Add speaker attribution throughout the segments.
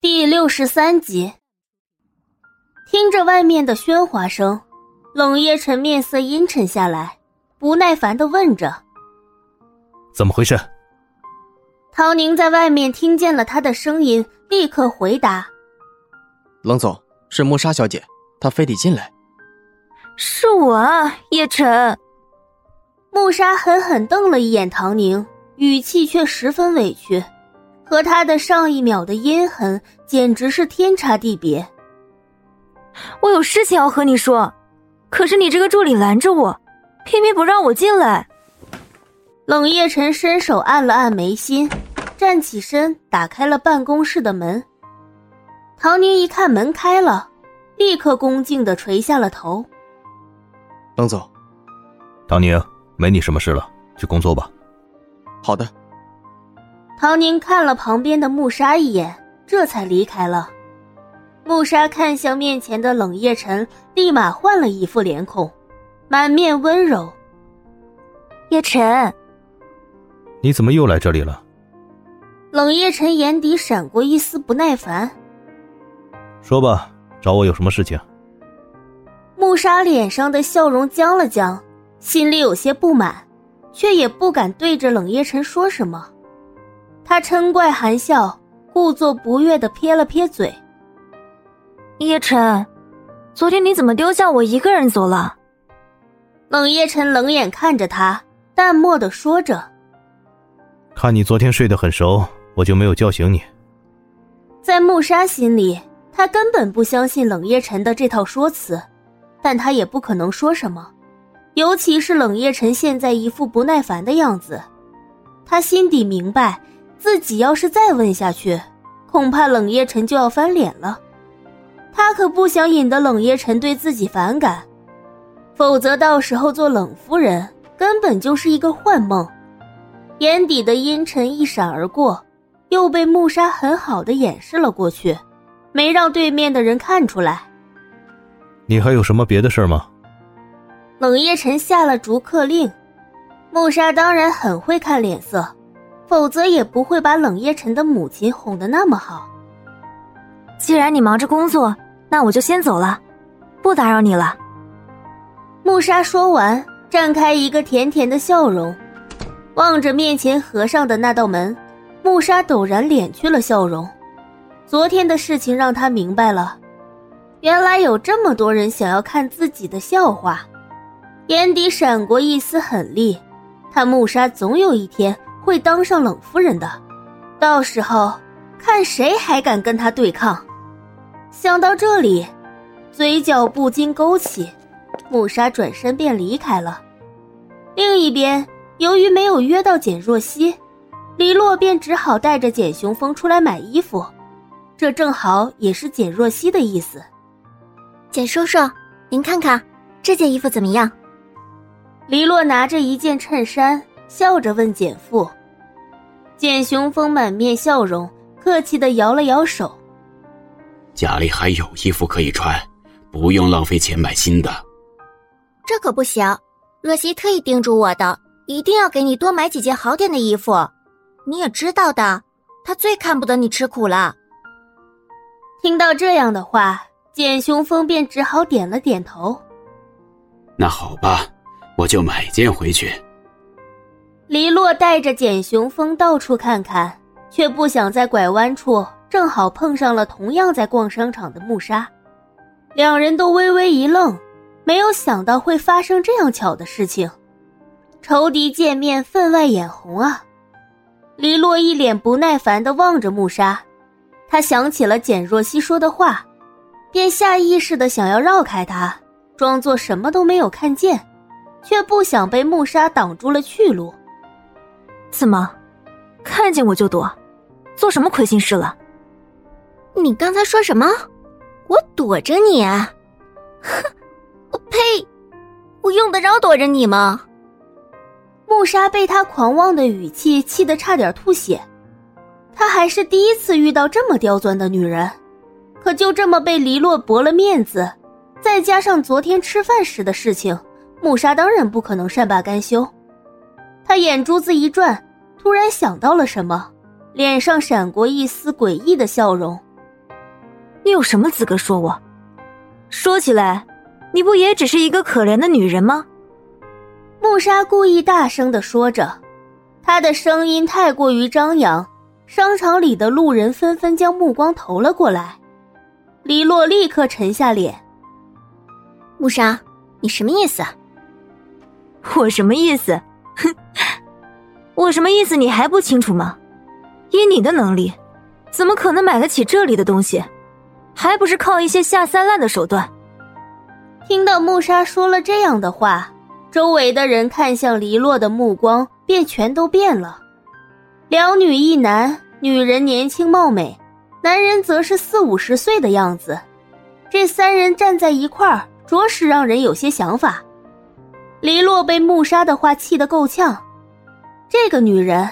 Speaker 1: 第六十三集，听着外面的喧哗声，冷夜晨面色阴沉下来，不耐烦的问着：“
Speaker 2: 怎么回事？”
Speaker 1: 陶宁在外面听见了他的声音，立刻回答：“
Speaker 3: 冷总，是穆莎小姐，她非得进来。”“
Speaker 4: 是我啊，叶晨。”
Speaker 1: 穆莎狠狠瞪了一眼唐宁，语气却十分委屈。和他的上一秒的阴狠简直是天差地别。
Speaker 4: 我有事情要和你说，可是你这个助理拦着我，偏偏不让我进来。
Speaker 1: 冷夜晨伸手按了按眉心，站起身打开了办公室的门。唐宁一看门开了，立刻恭敬的垂下了头。
Speaker 3: 冷总，
Speaker 2: 唐宁，没你什么事了，去工作吧。
Speaker 3: 好的。
Speaker 1: 唐宁看了旁边的穆莎一眼，这才离开了。穆莎看向面前的冷夜晨，立马换了一副脸孔，满面温柔。
Speaker 4: 叶晨，
Speaker 2: 你怎么又来这里了？
Speaker 1: 冷夜晨眼底闪过一丝不耐烦。
Speaker 2: 说吧，找我有什么事情？
Speaker 1: 穆莎脸上的笑容僵了僵，心里有些不满，却也不敢对着冷夜晨说什么。他嗔怪含笑，故作不悦的撇了撇嘴。
Speaker 4: 叶晨，昨天你怎么丢下我一个人走了？
Speaker 1: 冷夜晨冷眼看着他，淡漠的说着：“
Speaker 2: 看你昨天睡得很熟，我就没有叫醒你。”
Speaker 1: 在慕莎心里，他根本不相信冷夜晨的这套说辞，但他也不可能说什么，尤其是冷夜晨现在一副不耐烦的样子，他心底明白。自己要是再问下去，恐怕冷夜晨就要翻脸了。他可不想引得冷夜晨对自己反感，否则到时候做冷夫人根本就是一个幻梦。眼底的阴沉一闪而过，又被穆莎很好的掩饰了过去，没让对面的人看出来。
Speaker 2: 你还有什么别的事吗？
Speaker 1: 冷夜晨下了逐客令，穆莎当然很会看脸色。否则也不会把冷夜晨的母亲哄得那么好。
Speaker 4: 既然你忙着工作，那我就先走了，不打扰你了。
Speaker 1: 穆莎说完，绽开一个甜甜的笑容，望着面前合上的那道门，穆莎陡然敛去了笑容。昨天的事情让他明白了，原来有这么多人想要看自己的笑话，眼底闪过一丝狠厉。他穆莎总有一天。会当上冷夫人的，到时候看谁还敢跟他对抗。想到这里，嘴角不禁勾起，穆莎转身便离开了。另一边，由于没有约到简若曦，李洛便只好带着简雄风出来买衣服，这正好也是简若曦的意思。
Speaker 5: 简叔叔，您看看这件衣服怎么样？
Speaker 1: 黎洛拿着一件衬衫，笑着问简父。简雄风满面笑容，客气的摇了摇手：“
Speaker 6: 家里还有衣服可以穿，不用浪费钱买新的。”
Speaker 5: 这可不行，若曦特意叮嘱我的，一定要给你多买几件好点的衣服。你也知道的，她最看不得你吃苦了。
Speaker 1: 听到这样的话，简雄风便只好点了点头。
Speaker 6: 那好吧，我就买件回去。
Speaker 1: 黎洛带着简雄风到处看看，却不想在拐弯处正好碰上了同样在逛商场的穆莎，两人都微微一愣，没有想到会发生这样巧的事情。仇敌见面，分外眼红啊！黎洛一脸不耐烦地望着穆莎，他想起了简若曦说的话，便下意识地想要绕开他，装作什么都没有看见，却不想被穆莎挡住了去路。
Speaker 4: 怎么，看见我就躲？做什么亏心事了？
Speaker 5: 你刚才说什么？我躲着你？哼！我呸！我用得着躲着你吗？
Speaker 1: 穆莎被他狂妄的语气气得差点吐血。她还是第一次遇到这么刁钻的女人，可就这么被黎洛驳了面子，再加上昨天吃饭时的事情，穆莎当然不可能善罢甘休。他眼珠子一转，突然想到了什么，脸上闪过一丝诡异的笑容，
Speaker 4: 你有什么资格说我？说起来，你不也只是一个可怜的女人吗？
Speaker 1: 穆莎故意大声的说着，她的声音太过于张扬，商场里的路人纷纷将目光投了过来。黎洛立刻沉下脸。
Speaker 5: 穆莎，你什么意思？
Speaker 4: 我什么意思？哼，我什么意思你还不清楚吗？以你的能力，怎么可能买得起这里的东西？还不是靠一些下三滥的手段。
Speaker 1: 听到穆莎说了这样的话，周围的人看向黎洛的目光便全都变了。两女一男，女人年轻貌美，男人则是四五十岁的样子。这三人站在一块儿，着实让人有些想法。黎洛被穆莎的话气得够呛，这个女人。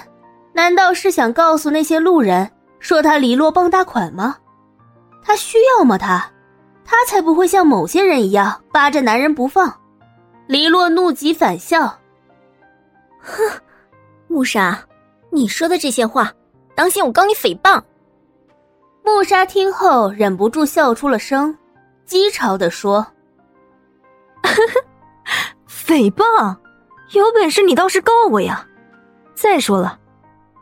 Speaker 1: 难道是想告诉那些路人，说她黎洛傍大款吗？她需要吗？她，她才不会像某些人一样扒着男人不放。黎洛怒极反笑，
Speaker 5: 哼，穆莎，你说的这些话，当心我告你诽谤。
Speaker 1: 穆莎听后忍不住笑出了声，讥嘲的说：“
Speaker 4: 呵呵，诽谤，有本事你倒是告我呀！再说了。”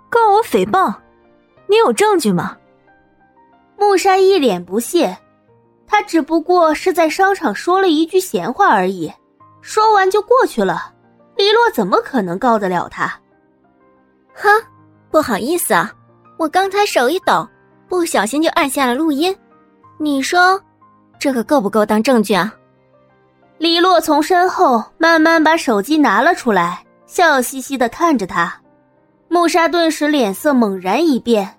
Speaker 4: 告我诽谤，你有证据吗？
Speaker 1: 穆莎一脸不屑，他只不过是在商场说了一句闲话而已，说完就过去了。黎洛怎么可能告得了他？
Speaker 5: 哈，不好意思啊，我刚才手一抖，不小心就按下了录音。你说，这个够不够当证据啊？
Speaker 1: 黎洛从身后慢慢把手机拿了出来，笑嘻嘻的看着他。穆莎顿时脸色猛然一变，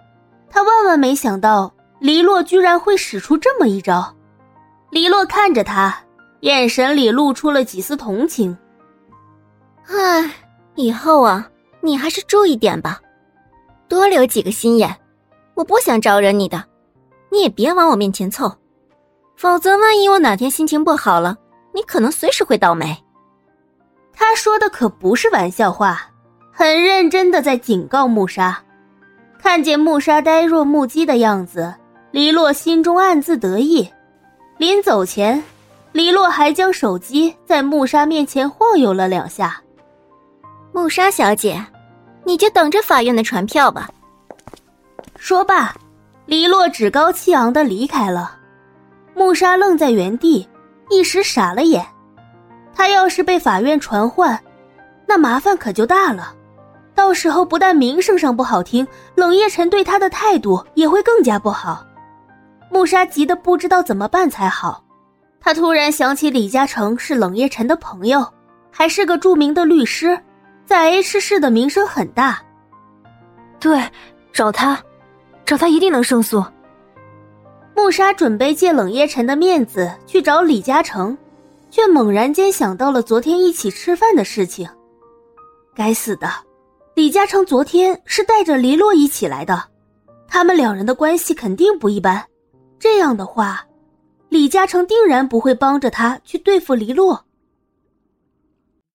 Speaker 1: 他万万没想到黎洛居然会使出这么一招。黎洛看着他，眼神里露出了几丝同情。
Speaker 5: 唉，以后啊，你还是注意点吧，多留几个心眼。我不想招惹你的，你也别往我面前凑，否则万一我哪天心情不好了，你可能随时会倒霉。
Speaker 1: 他说的可不是玩笑话。很认真的在警告穆莎，看见穆莎呆若木鸡的样子，黎洛心中暗自得意。临走前，黎洛还将手机在穆莎面前晃悠了两下。
Speaker 5: 穆莎小姐，你就等着法院的传票吧。
Speaker 1: 说罢，黎洛趾高气昂的离开了。穆莎愣在原地，一时傻了眼。他要是被法院传唤，那麻烦可就大了。到时候不但名声上不好听，冷夜晨对他的态度也会更加不好。穆莎急得不知道怎么办才好。他突然想起李嘉诚是冷夜晨的朋友，还是个著名的律师，在 H 市的名声很大。
Speaker 4: 对，找他，找他一定能胜诉。
Speaker 1: 穆莎准备借冷夜晨的面子去找李嘉诚，却猛然间想到了昨天一起吃饭的事情。该死的！李嘉诚昨天是带着黎洛一起来的，他们两人的关系肯定不一般。这样的话，李嘉诚定然不会帮着他去对付黎洛。